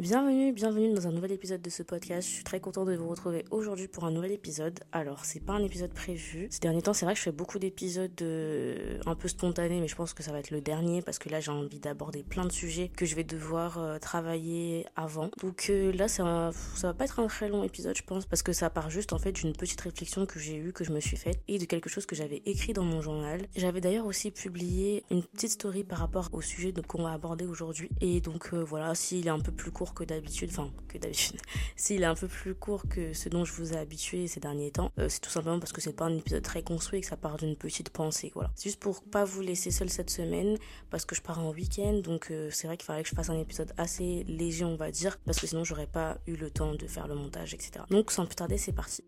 Bienvenue, bienvenue dans un nouvel épisode de ce podcast. Je suis très contente de vous retrouver aujourd'hui pour un nouvel épisode. Alors, c'est pas un épisode prévu. Ces derniers temps, c'est vrai que je fais beaucoup d'épisodes euh, un peu spontanés, mais je pense que ça va être le dernier parce que là, j'ai envie d'aborder plein de sujets que je vais devoir euh, travailler avant. Donc euh, là, ça, ça va pas être un très long épisode, je pense, parce que ça part juste en fait d'une petite réflexion que j'ai eue, que je me suis faite et de quelque chose que j'avais écrit dans mon journal. J'avais d'ailleurs aussi publié une petite story par rapport au sujet qu'on va aborder aujourd'hui. Et donc voilà, s'il est un peu plus court que d'habitude, enfin que d'habitude, s'il est un peu plus court que ce dont je vous ai habitué ces derniers temps, euh, c'est tout simplement parce que c'est pas un épisode très construit et que ça part d'une petite pensée, voilà. C'est juste pour pas vous laisser seul cette semaine parce que je pars en week-end, donc euh, c'est vrai qu'il fallait que je fasse un épisode assez léger, on va dire, parce que sinon j'aurais pas eu le temps de faire le montage, etc. Donc sans plus tarder, c'est parti.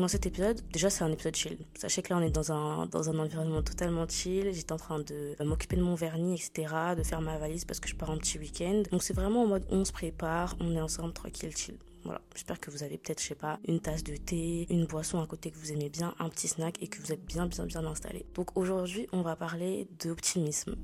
Dans cet épisode, déjà c'est un épisode chill. Sachez que là on est dans un, dans un environnement totalement chill. J'étais en train de m'occuper de mon vernis, etc. De faire ma valise parce que je pars un petit week-end. Donc c'est vraiment en mode on se prépare, on est ensemble, tranquille, chill. Voilà, j'espère que vous avez peut-être, je sais pas, une tasse de thé, une boisson à côté que vous aimez bien, un petit snack et que vous êtes bien, bien, bien installé. Donc aujourd'hui, on va parler d'optimisme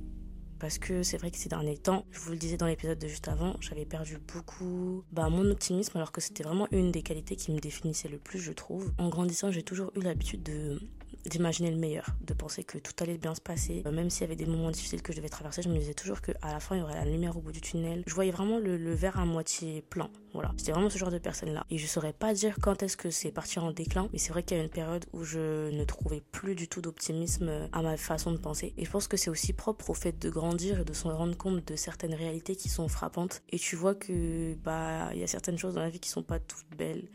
parce que c'est vrai que ces derniers temps, je vous le disais dans l'épisode de juste avant, j'avais perdu beaucoup bah, mon optimisme alors que c'était vraiment une des qualités qui me définissait le plus, je trouve. En grandissant, j'ai toujours eu l'habitude de d'imaginer le meilleur, de penser que tout allait bien se passer. Euh, même s'il y avait des moments difficiles que je devais traverser, je me disais toujours qu'à la fin, il y aurait la lumière au bout du tunnel. Je voyais vraiment le, verre à moitié plein. Voilà. J'étais vraiment ce genre de personne-là. Et je saurais pas dire quand est-ce que c'est parti en déclin, mais c'est vrai qu'il y a une période où je ne trouvais plus du tout d'optimisme à ma façon de penser. Et je pense que c'est aussi propre au fait de grandir et de se rendre compte de certaines réalités qui sont frappantes. Et tu vois que, bah, il y a certaines choses dans la vie qui sont pas toutes belles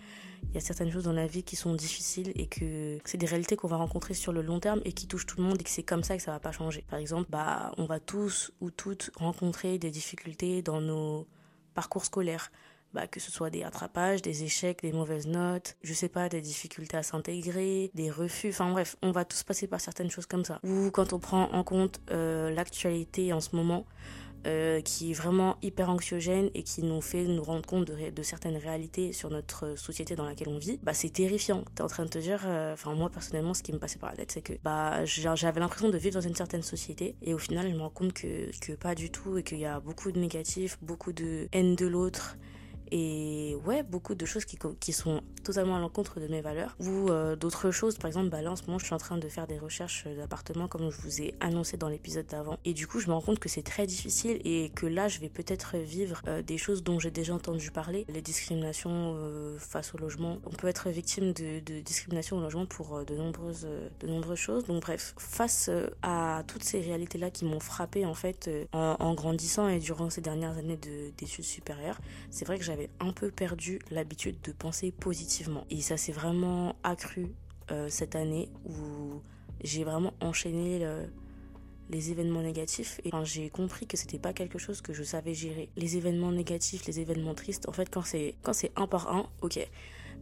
il y a certaines choses dans la vie qui sont difficiles et que c'est des réalités qu'on va rencontrer sur le long terme et qui touchent tout le monde et que c'est comme ça que ça va pas changer. Par exemple, bah, on va tous ou toutes rencontrer des difficultés dans nos parcours scolaires. Bah, que ce soit des attrapages, des échecs, des mauvaises notes, je sais pas, des difficultés à s'intégrer, des refus, enfin bref, on va tous passer par certaines choses comme ça. Ou quand on prend en compte euh, l'actualité en ce moment, euh, qui est vraiment hyper anxiogène et qui nous fait nous rendre compte de, certaines réalités sur notre société dans laquelle on vit, bah c'est terrifiant. T'es en train de te dire, euh, enfin moi personnellement, ce qui me passait par la tête, c'est que bah j'avais l'impression de vivre dans une certaine société et au final, je me rends compte que, que pas du tout et qu'il y a beaucoup de négatifs, beaucoup de haine de l'autre et ouais, beaucoup de choses qui, qui sont totalement à l'encontre de mes valeurs. Ou euh, d'autres choses, par exemple, bah là en ce moment je suis en train de faire des recherches d'appartements comme je vous ai annoncé dans l'épisode d'avant. Et du coup je me rends compte que c'est très difficile et que là je vais peut-être vivre euh, des choses dont j'ai déjà entendu parler. Les discriminations euh, face au logement. On peut être victime de, de discrimination au logement pour de, nombreuses, de nombreuses choses. Donc bref, face à toutes ces réalités-là qui m'ont frappé en fait en, en, grandissant et durant ces dernières années d'études supérieures, c'est vrai que j'avais un peu perdu l'habitude de penser positivement. Et ça s'est vraiment accru euh, cette année où j'ai vraiment enchaîné les événements négatifs et j'ai compris que c'était pas quelque chose que je savais gérer. Les événements négatifs, les événements tristes, en fait quand c'est quand c'est un par un, ok.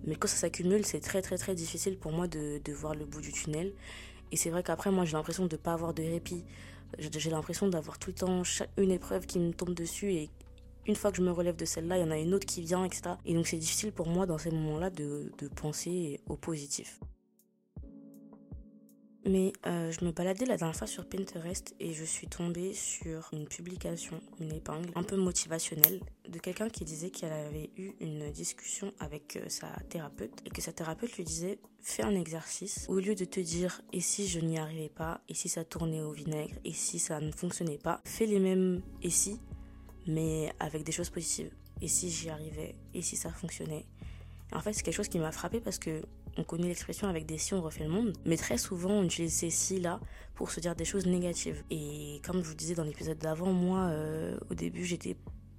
Mais quand ça s'accumule, c'est très très très difficile pour moi de, de voir le bout du tunnel. Et c'est vrai qu'après moi j'ai l'impression de pas avoir de répit. J'ai l'impression d'avoir tout le temps une épreuve qui me tombe dessus et une fois que je me relève de celle-là, il y en a une autre qui vient, etc. Et donc c'est difficile pour moi dans ces moments-là de, penser au positif. Mais euh, je me baladais la dernière fois sur Pinterest et je suis tombée sur une publication, une épingle un peu motivationnelle de quelqu'un qui disait qu'elle avait eu une discussion avec euh, sa thérapeute et que sa thérapeute lui disait fais un exercice au lieu de te dire et si je n'y arrivais pas et si ça tournait au vinaigre et si ça ne fonctionnait pas fais les mêmes et si mais avec des choses positives. Et si j'y arrivais Et si ça fonctionnait En fait, c'est quelque chose qui m'a frappé parce que on connaît l'expression avec des si on refait le monde, mais très souvent on utilise ces si là pour se dire des choses négatives. Et comme je vous disais dans l'épisode d'avant, moi euh, au début j'étais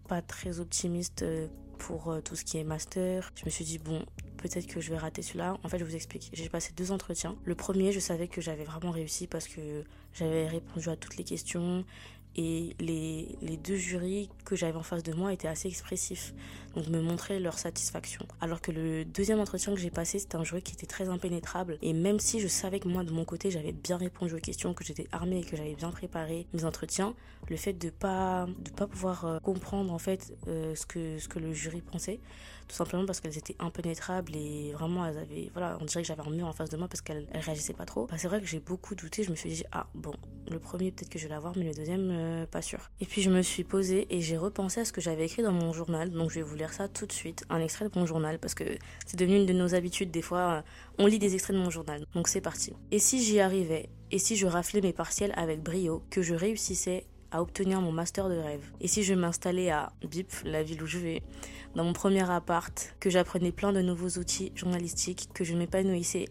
pas très optimiste euh, pour euh, tout ce qui est master. Je me suis dit, bon, peut-être que je vais rater celui-là. En fait, je vous explique. J'ai passé deux entretiens. Le premier, je savais que j'avais vraiment réussi parce que j'avais répondu à toutes les questions et les, les deux jurys que j'avais en face de moi étaient assez expressifs, donc me montraient leur satisfaction. Alors que le deuxième entretien que j'ai passé, c'était un jury qui était très impénétrable, et même si je savais que moi de mon côté j'avais bien répondu aux questions, que j'étais armée et que j'avais bien préparé mes entretiens, le fait de pas de pas pouvoir euh, comprendre en fait euh, ce que ce que le jury pensait, tout simplement parce qu'elles étaient impénétrables et vraiment elles avaient voilà on dirait que j'avais un mur en face de moi parce qu'elles réagissaient pas trop bah, c'est vrai que j'ai beaucoup douté je me suis dit ah bon le premier peut-être que je vais l'avoir mais le deuxième euh, pas sûr. Et puis je me suis posée et j'ai repensé à ce que j'avais écrit dans mon journal. Donc je vais vous lire ça tout de suite un extrait de mon journal parce que c'est devenu une de nos habitudes. Des fois euh, on lit des extraits de mon journal. Donc c'est parti. Et si j'y arrivais et si je raflais mes partiels avec brio que je réussissais à obtenir mon master de rêve? Et si je m'installais à BIP, la ville où je vais, dans mon premier appart, que j'apprenais plein de nouveaux outils journalistiques, que je m'épanouissais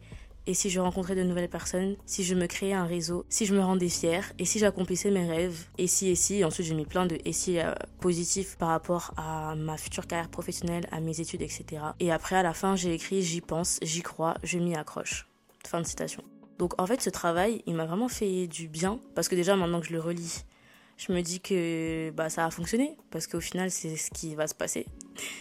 et si je rencontrais de nouvelles personnes, si je me créais un réseau, si je me rendais fière, et si j'accomplissais mes rêves, et si, et si, ensuite j'ai mis plein de et si euh, positifs par rapport à ma future carrière professionnelle, à mes études, etc. Et après, à la fin, j'ai écrit j'y pense, j'y crois, je m'y accroche. Fin de citation. Donc en fait, ce travail, il m'a vraiment fait du bien, parce que déjà maintenant que je le relis, je me dis que bah, ça a fonctionné parce qu'au final c'est ce qui va se passer.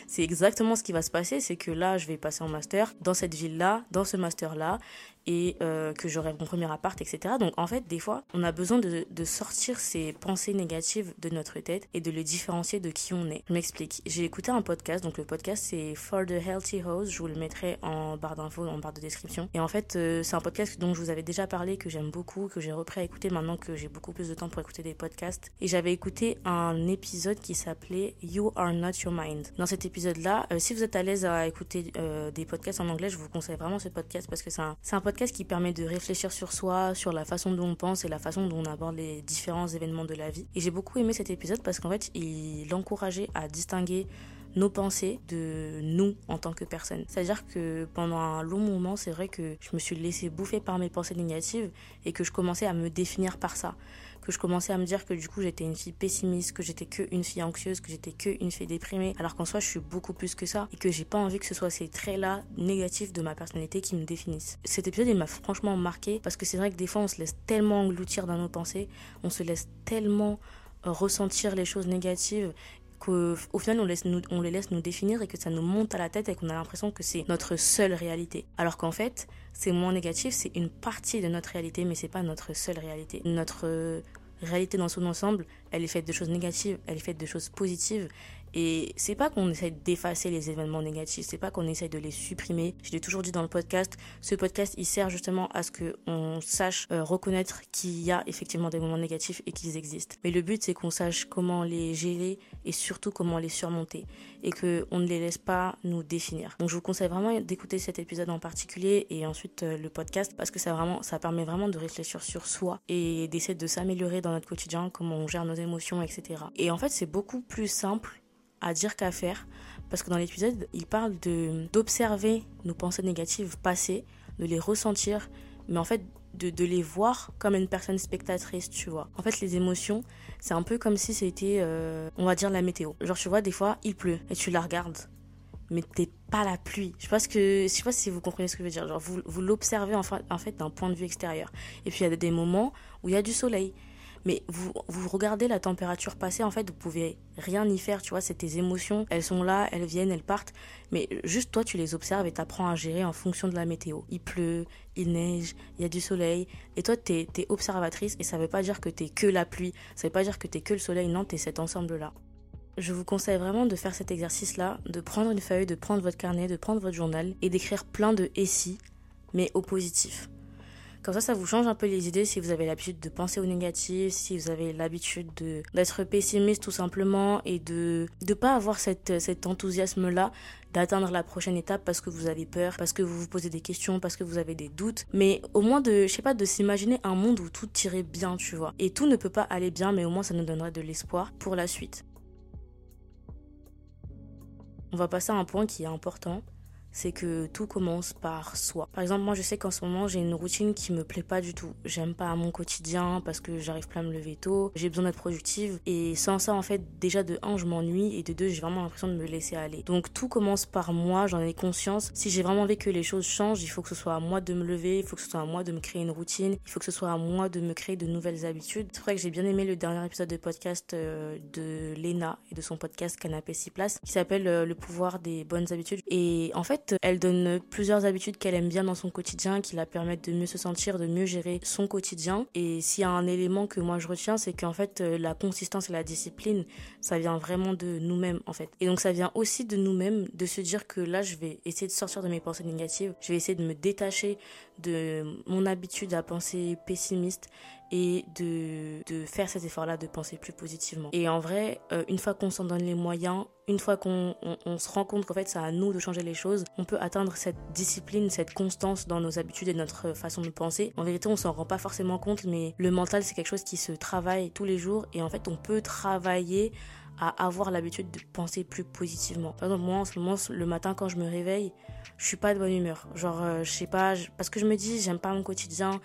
C'est exactement ce qui va se passer, c'est que là je vais passer en master dans cette ville-là, dans ce master-là, et euh, que j'aurai mon premier appart, etc. Donc en fait, des fois, on a besoin de, de, sortir ces pensées négatives de notre tête et de les différencier de qui on est. Je m'explique. J'ai écouté un podcast, donc le podcast c'est For the Healthy House, je vous le mettrai en barre d'infos, en barre de description. Et en fait, euh, c'est un podcast dont je vous avais déjà parlé, que j'aime beaucoup, que j'ai repris à écouter maintenant que j'ai beaucoup plus de temps pour écouter des podcasts. Et j'avais écouté un épisode qui s'appelait You Are Not Your Mind. Dans cet épisode-là, euh, si vous êtes à l'aise à écouter des podcasts en anglais, je vous conseille vraiment ce podcast parce que c'est un, un podcast podcast qui permet de réfléchir sur soi, sur la façon dont on pense et la façon dont on aborde les différents événements de la vie. Et j'ai beaucoup aimé cet épisode parce qu'en fait, il encourageait à distinguer nos pensées de nous en tant que personne. C'est-à-dire que pendant un long moment, c'est vrai que je me suis laissé bouffer par mes pensées négatives et que je commençais à me définir par ça que je commençais à me dire que du coup j'étais une fille pessimiste, que j'étais que une fille anxieuse, que j'étais que une fille déprimée, alors qu'en soi je suis beaucoup plus que ça et que j'ai pas envie que ce soit ces traits-là négatifs de ma personnalité qui me définissent. Cet épisode il m'a franchement marqué parce que c'est vrai que des fois on se laisse tellement engloutir dans nos pensées, on se laisse tellement ressentir les choses négatives qu'au final on, les laisse nous définir et que ça nous monte à la tête et qu'on a l'impression que c'est notre seule réalité. Alors qu'en fait, c'est moins négatif, c'est une partie de notre réalité, mais c'est pas notre seule réalité. Notre réalité dans son ensemble, elle est faite de choses négatives, elle est faite de choses positives. Et c'est pas qu'on essaye d'effacer les événements négatifs, c'est pas qu'on essaye de les supprimer. Je l'ai toujours dit dans le podcast, ce podcast il sert justement à ce que on sache euh, reconnaître qu'il y a effectivement des moments négatifs et qu'ils existent. Mais le but c'est qu'on sache comment les gérer et surtout comment les surmonter et que on ne les laisse pas nous définir. Donc je vous conseille vraiment d'écouter cet épisode en particulier et ensuite euh, le podcast parce que ça vraiment ça permet vraiment de réfléchir sur soi et d'essayer de s'améliorer dans notre quotidien, comment on gère nos émotions, etc. Et en fait c'est beaucoup plus simple à dire qu'à faire. Parce que dans l'épisode, il parle d'observer nos pensées négatives passées, de les ressentir, mais en fait de, de, les voir comme une personne spectatrice, tu vois. En fait, les émotions, c'est un peu comme si c'était, euh, on va dire, la météo. Genre, tu vois, des fois, il pleut et tu la regardes, mais t'es pas la pluie. Je pense que, je sais pas si vous comprenez ce que je veux dire. Genre, vous, vous l'observez en fait, en fait d'un point de vue extérieur. Et puis, il y a des moments où il y a du soleil. Mais vous, vous regardez la température passer, en fait, vous pouvez rien y faire, tu vois, c'est tes émotions, elles sont là, elles viennent, elles partent, mais juste toi, tu les observes et t'apprends à gérer en fonction de la météo. Il pleut, il neige, il y a du soleil, et toi, t'es es observatrice, et ça veut pas dire que t'es que la pluie, ça veut pas dire que t'es que le soleil, non, t'es cet ensemble-là. Je vous conseille vraiment de faire cet exercice-là, de prendre une feuille, de prendre votre carnet, de prendre votre journal et d'écrire plein de et si, mais au positif. Comme ça, ça vous change un peu les idées si vous avez l'habitude de penser au négatif, si vous avez l'habitude d'être pessimiste tout simplement et de ne pas avoir cet enthousiasme-là d'atteindre la prochaine étape parce que vous avez peur, parce que vous vous posez des questions, parce que vous avez des doutes, mais au moins de, je sais pas, de s'imaginer un monde où tout irait bien, tu vois. Et tout ne peut pas aller bien, mais au moins ça nous donnerait de l'espoir pour la suite. On va passer à un point qui est important, c'est que tout commence par soi. Par exemple, moi je sais qu'en ce moment j'ai une routine qui me plaît pas du tout. J'aime pas mon quotidien parce que j'arrive pas à me lever tôt, j'ai besoin d'être productive et sans ça en fait déjà de un je m'ennuie et de deux j'ai vraiment l'impression de me laisser aller. Donc tout commence par moi, j'en ai conscience. Si j'ai vraiment envie que les choses changent, il faut que ce soit à moi de me lever, il faut que ce soit à moi de me créer une routine, il faut que ce soit à moi de me créer de nouvelles habitudes. C'est vrai que j'ai bien aimé le dernier épisode de podcast euh, de Lena et de son podcast Canapé 6 places qui s'appelle euh, Le pouvoir des bonnes habitudes et en fait elle donne plusieurs habitudes qu'elle aime bien dans son quotidien, qui la permettent de mieux se sentir, de mieux gérer son quotidien. Et s'il y a un élément que moi je retiens, c'est qu'en fait, euh, la consistance et la discipline, ça vient vraiment de nous-mêmes, en fait. Et donc, ça vient aussi de nous-mêmes, de se dire que là, je vais essayer de sortir de mes pensées négatives, je vais essayer de me détacher de mon habitude à penser pessimiste et de, faire cet effort-là de penser plus positivement. Et en vrai, euh, une fois qu'on s'en donne les moyens, une fois qu'on on, se rend compte qu'en fait c'est à nous de changer les choses, on peut atteindre cette discipline, cette constance dans nos habitudes et notre façon de penser. En vérité, on s'en rend pas forcément compte, mais le mental c'est quelque chose qui se travaille tous les jours et en fait on peut travailler à avoir l'habitude de penser plus positivement. Par exemple, moi en ce moment, le matin quand je me réveille, je suis pas de bonne humeur. Genre, euh, je sais pas, parce que je me dis, j'aime pas mon quotidien,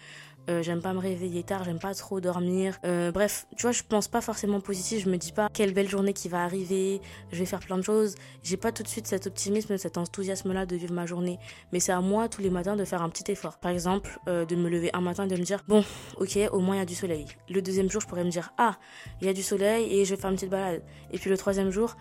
euh, j'aime pas me réveiller tard, j'aime pas trop dormir. Euh, bref, tu vois, je pense pas forcément positif, je me dis pas quelle belle journée qui va arriver, je vais faire plein de choses. J'ai pas tout de suite cet optimisme, cet enthousiasme-là de vivre ma journée. Mais c'est à moi tous les matins de faire un petit effort. Par exemple, euh, de me lever un matin et de me dire, bon, ok, au moins il y a du soleil. Le deuxième jour, je pourrais me dire, ah, il y a du soleil et je vais faire une petite balade. Et puis le troisième jour,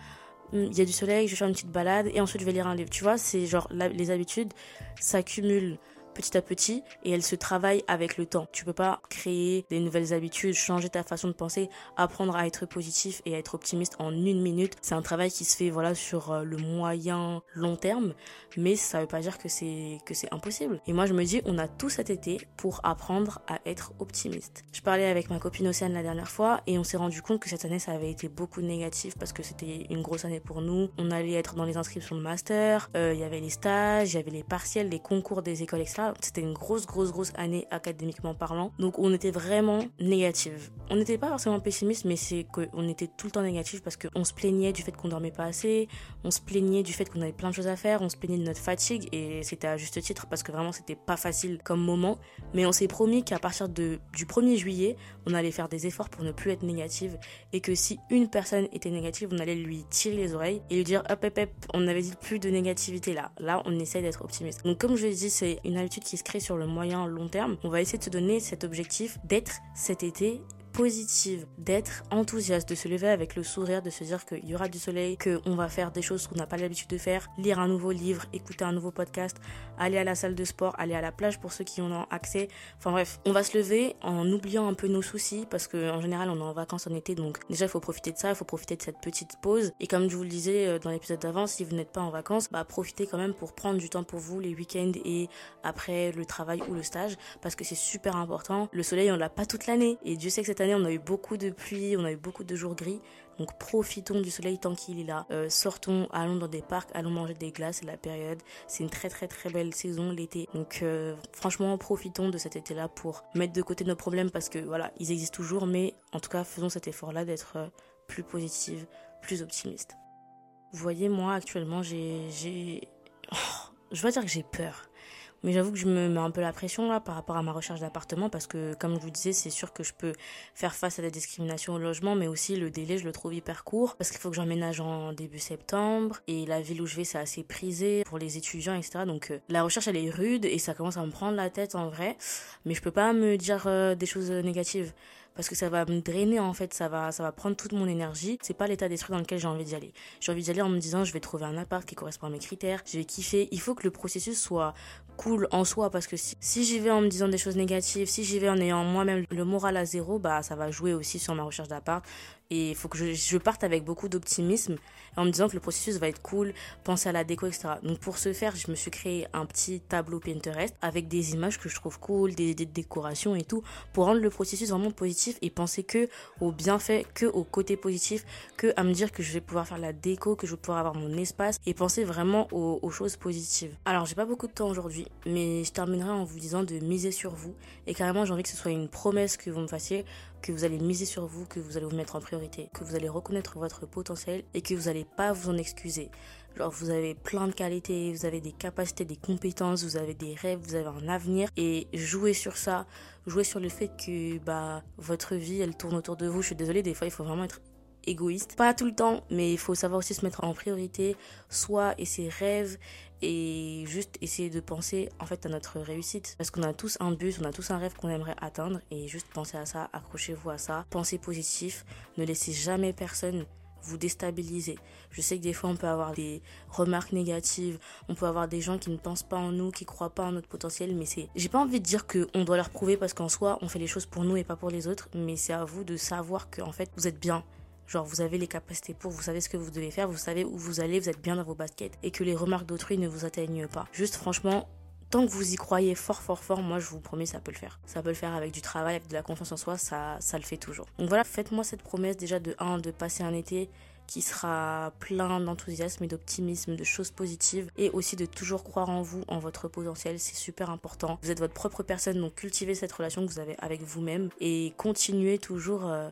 hmm, il y a du soleil, je vais faire une petite balade et ensuite je vais lire un livre. Tu vois, c'est genre les habitudes s'accumulent petit à petit et elle se travaille avec le temps. Tu peux pas créer des nouvelles habitudes, changer ta façon de penser, apprendre à être positif et à être optimiste en une minute. C'est un travail qui se fait voilà sur euh, le moyen long terme, mais ça veut pas dire que c'est que c'est impossible. Et moi je me dis on a tout cet été pour apprendre à être optimiste. Je parlais avec ma copine Océane la dernière fois et on s'est rendu compte que cette année ça avait été beaucoup négatif parce que c'était une grosse année pour nous. On allait être dans les inscriptions de master, euh, il y avait les stages, il y avait les partiels, les concours des écoles etc. C'était une grosse, grosse, grosse année académiquement parlant. Donc on était vraiment négative. On n'était pas forcément pessimiste, mais c'est qu'on était tout le temps négatif parce qu'on se plaignait du fait qu'on dormait pas assez, on se plaignait du fait qu'on avait plein de choses à faire, on se plaignait de notre fatigue et c'était à juste titre parce que vraiment c'était pas facile comme moment. Mais on s'est promis qu'à partir de, du 1er juillet, on allait faire des efforts pour ne plus être négative et que si une personne était négative, on allait lui tirer les oreilles et lui dire hop hop hop, on avait dit plus de négativité là. Là, on essaie d'être optimiste. Donc comme je l'ai dit, c'est une habitude qui se crée sur le moyen long terme. On va essayer de se donner cet objectif d'être cet été positive, d'être enthousiaste, de se lever avec le sourire, de se dire qu'il y aura du soleil, qu'on va faire des choses qu'on n'a pas l'habitude de faire, lire un nouveau livre, écouter un nouveau podcast, aller à la salle de sport, aller à la plage pour ceux qui en ont accès. Enfin bref, on va se lever en oubliant un peu nos soucis parce qu'en général on est en vacances en été donc déjà il faut profiter de ça, il faut profiter de cette petite pause. Et comme je vous le disais euh, dans l'épisode d'avant, si vous n'êtes pas en vacances, bah profitez quand même pour prendre du temps pour vous les week-ends et après le travail ou le stage parce que c'est super important. Le soleil on l'a pas toute l'année et Dieu sait que cette année on a eu beaucoup de pluie, on a eu beaucoup de jours gris. Donc profitons du soleil tant qu'il est là. Euh, sortons, allons dans des parcs, allons manger des glaces, c'est la période. C'est une très très très belle saison l'été. Donc euh, franchement profitons de cet été-là pour mettre de côté nos problèmes parce que voilà, ils existent toujours, mais en tout cas faisons cet effort-là d'être euh, plus positive, plus optimiste. Vous voyez, moi actuellement j'ai... je vais dire que j'ai peur. Mais j'avoue que je me mets un peu la pression là par rapport à ma recherche d'appartement parce que comme je vous disais, c'est sûr que je peux faire face à des discriminations au logement, mais aussi le délai, je le trouve hyper court parce qu'il faut que j'emménage en début septembre et la ville où je vais, c'est assez prisé pour les étudiants, etc. Donc euh, la recherche, elle est rude et ça commence à me prendre la tête en vrai, mais je peux pas me dire euh, des choses négatives parce que ça va me drainer en fait, ça va prendre toute mon énergie. C'est pas l'état d'esprit dans lequel j'ai envie d'y aller. J'ai envie d'y aller en me disant je vais trouver un appart qui correspond à mes critères, je vais kiffer. Il faut que le processus soit cool en soi parce que si, j'y vais en me disant des choses négatives, si j'y vais en ayant moi-même le moral à zéro, bah ça va jouer aussi sur ma recherche d'appart et il faut que je, parte avec beaucoup d'optimisme en me disant que le processus va être cool, penser à la déco, etc. Donc pour ce faire, je me suis créé un petit tableau Pinterest avec des images que je trouve cool, des, décorations et tout, pour rendre le processus vraiment positif et penser que au bienfait, que au côté positif, que à me dire que je vais pouvoir faire la déco, que je vais pouvoir avoir mon espace et penser vraiment aux, aux choses positives. Alors j'ai pas beaucoup de temps aujourd'hui, mais je terminerai en vous disant de miser sur vous et carrément j'ai envie que ce soit une promesse que vous me fassiez que vous allez miser sur vous, que vous allez vous mettre en priorité, que vous allez reconnaître votre potentiel et que vous n'allez pas vous en excuser. Genre, vous avez plein de qualités, vous avez des capacités, des compétences, vous avez des rêves, vous avez un avenir. Et jouez sur ça. Jouez sur le fait que bah, votre vie, elle tourne autour de vous. Je suis désolée, des fois, il faut vraiment être égoïste. Pas tout le temps, mais il faut savoir aussi se mettre en priorité, soi et ses rêves, et juste essayer de penser en fait à notre réussite. Parce qu'on a tous un but, on a tous un rêve qu'on aimerait atteindre, et juste pensez à ça, accrochez-vous à ça, pensez positif, ne laissez jamais personne vous déstabiliser. Je sais que des fois on peut avoir des remarques négatives, on peut avoir des gens qui ne pensent pas en nous, qui croient pas en notre potentiel, mais c'est j'ai pas envie de dire que on doit leur prouver parce qu'en soi on fait les choses pour nous et pas pour les autres, mais c'est à vous de savoir que en fait vous êtes bien, Genre, vous avez les capacités pour, vous savez ce que vous devez faire, vous savez où vous allez, vous êtes bien dans vos baskets et que les remarques d'autrui ne vous atteignent pas. Juste, franchement, tant que vous y croyez fort, fort, fort, moi je vous promets, ça peut le faire. Ça peut le faire avec du travail, avec de la confiance en soi, ça, ça le fait toujours. Donc voilà, faites-moi cette promesse déjà de 1, de passer un été qui sera plein d'enthousiasme et d'optimisme, de choses positives et aussi de toujours croire en vous, en votre potentiel, c'est super important. Vous êtes votre propre personne, donc cultivez cette relation que vous avez avec vous-même et continuez toujours euh,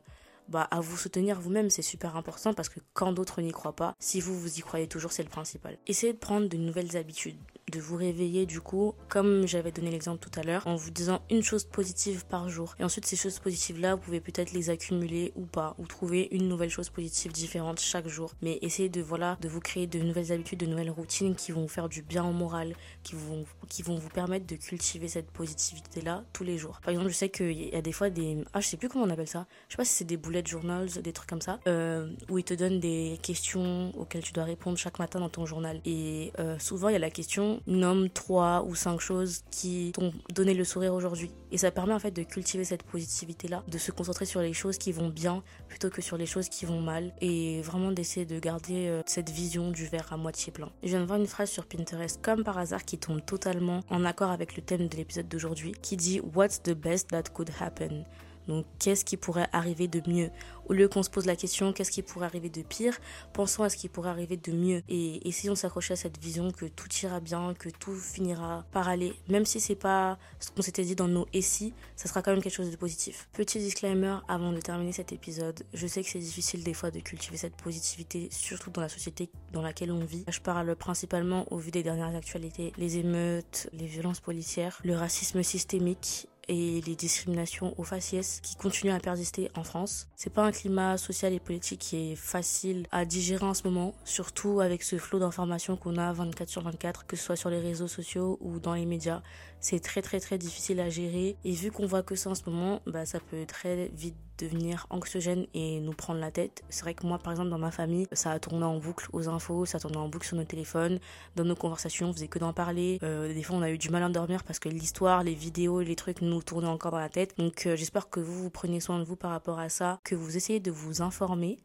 bah, à vous soutenir vous-même, c'est super important parce que quand d'autres n'y croient pas, si vous vous y croyez toujours, c'est le principal. Essayez de prendre de nouvelles habitudes, de vous réveiller du coup, comme j'avais donné l'exemple tout à l'heure, en vous disant une chose positive par jour. Et ensuite, ces choses positives-là, vous pouvez peut-être les accumuler ou pas, ou trouver une nouvelle chose positive différente chaque jour. Mais essayez de, voilà, de vous créer de nouvelles habitudes, de nouvelles routines qui vont faire du bien au moral, qui vont, qui vont vous permettre de cultiver cette positivité-là tous les jours. Par exemple, je sais qu'il y a des fois des, ah, je sais plus comment on appelle ça. Je sais pas si c'est des boulettes journals, des trucs comme ça, euh, où ils te donnent des questions auxquelles tu dois répondre chaque matin dans ton journal. Et euh, souvent, il y a la question nomme trois ou cinq choses qui t'ont donné le sourire aujourd'hui. Et ça permet en fait de cultiver cette positivité-là, de se concentrer sur les choses qui vont bien plutôt que sur les choses qui vont mal et vraiment d'essayer de garder euh, cette vision du verre à moitié plein. Je viens de voir une phrase sur Pinterest comme par hasard qui tombe totalement en accord avec le thème de l'épisode d'aujourd'hui qui dit What's the best that could happen? Donc, qu'est-ce qui pourrait arriver de mieux? Au lieu qu'on se pose la question, qu'est-ce qui pourrait arriver de pire? Pensons à ce qui pourrait arriver de mieux et essayons de s'accrocher à cette vision que tout ira bien, que tout finira par aller. Même si c'est pas ce qu'on s'était dit dans nos et si, ça sera quand même quelque chose de positif. Petit disclaimer avant de terminer cet épisode. Je sais que c'est difficile des fois de cultiver cette positivité, surtout dans la société dans laquelle on vit. Je parle principalement au vu des dernières actualités, les émeutes, les violences policières, le racisme systémique et les discriminations aux faciès qui continuent à persister en France. C'est pas un climat social et politique qui est facile à digérer en ce moment, surtout avec ce flot d'informations qu'on a 24 sur 24, que ce soit sur les réseaux sociaux ou dans les médias. C'est très très très difficile à gérer et vu qu'on voit que ça en ce moment, bah ça peut très vite devenir anxiogène et nous prendre la tête. C'est vrai que moi, par exemple, dans ma famille, ça a tourné en boucle aux infos, ça a tourné en boucle sur nos téléphones, dans nos conversations, on faisait que d'en parler. Euh, des fois, on a eu du mal à dormir parce que l'histoire, les vidéos, les trucs nous tournaient encore dans la tête. Donc, euh, j'espère que vous, vous prenez soin de vous par rapport à ça, que vous essayez de vous informer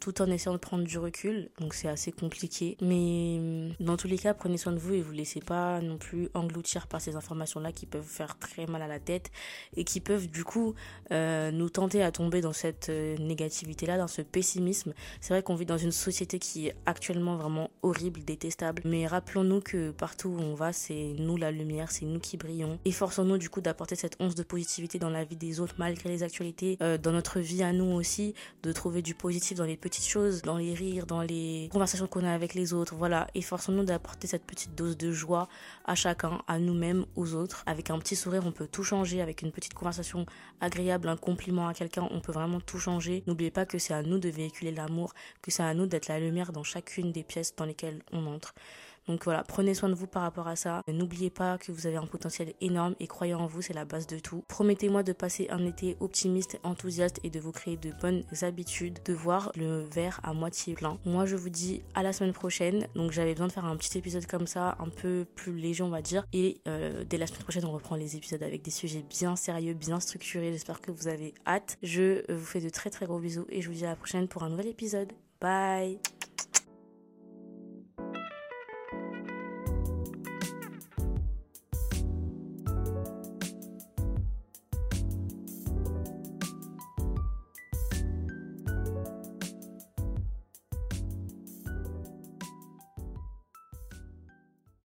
tout en essayant de prendre du recul. Donc c'est assez compliqué. Mais hum, dans tous les cas, prenez soin de vous et vous laissez pas non plus engloutir par ces informations-là qui peuvent faire très mal à la tête et qui peuvent du coup euh, nous tenter à tomber dans cette euh, négativité-là, dans ce pessimisme. C'est vrai qu'on vit dans une société qui est actuellement vraiment horrible, détestable. Mais rappelons-nous que partout où on va, c'est nous la lumière, c'est nous qui brillons. Efforçons-nous du coup d'apporter cette once de positivité dans la vie des autres malgré les actualités, euh, dans notre vie à nous aussi, de trouver du positif dans les petites choses, dans les rires, dans les conversations qu'on a avec les autres. Voilà, efforçons-nous d'apporter cette petite dose de joie à chacun, à nous-mêmes, aux autres. Avec un petit sourire, on peut tout changer. Avec une petite conversation agréable, un compliment à quelqu'un, on peut vraiment tout changer. N'oubliez pas que c'est à nous de véhiculer l'amour, que c'est à nous d'être la lumière dans chacune des pièces dans lesquelles on entre. Donc voilà, prenez soin de vous par rapport à ça. N'oubliez pas que vous avez un potentiel énorme et croyez en vous, c'est la base de tout. Promettez-moi de passer un été optimiste, enthousiaste et de vous créer de bonnes habitudes, de voir le verre à moitié plein. Moi, je vous dis à la semaine prochaine. Donc j'avais besoin de faire un petit épisode comme ça, un peu plus léger, on va dire. Et euh, dès la semaine prochaine, on reprend les épisodes avec des sujets bien sérieux, bien structurés. J'espère que vous avez hâte. Je vous fais de très très gros bisous et je vous dis à la prochaine pour un nouvel épisode. Bye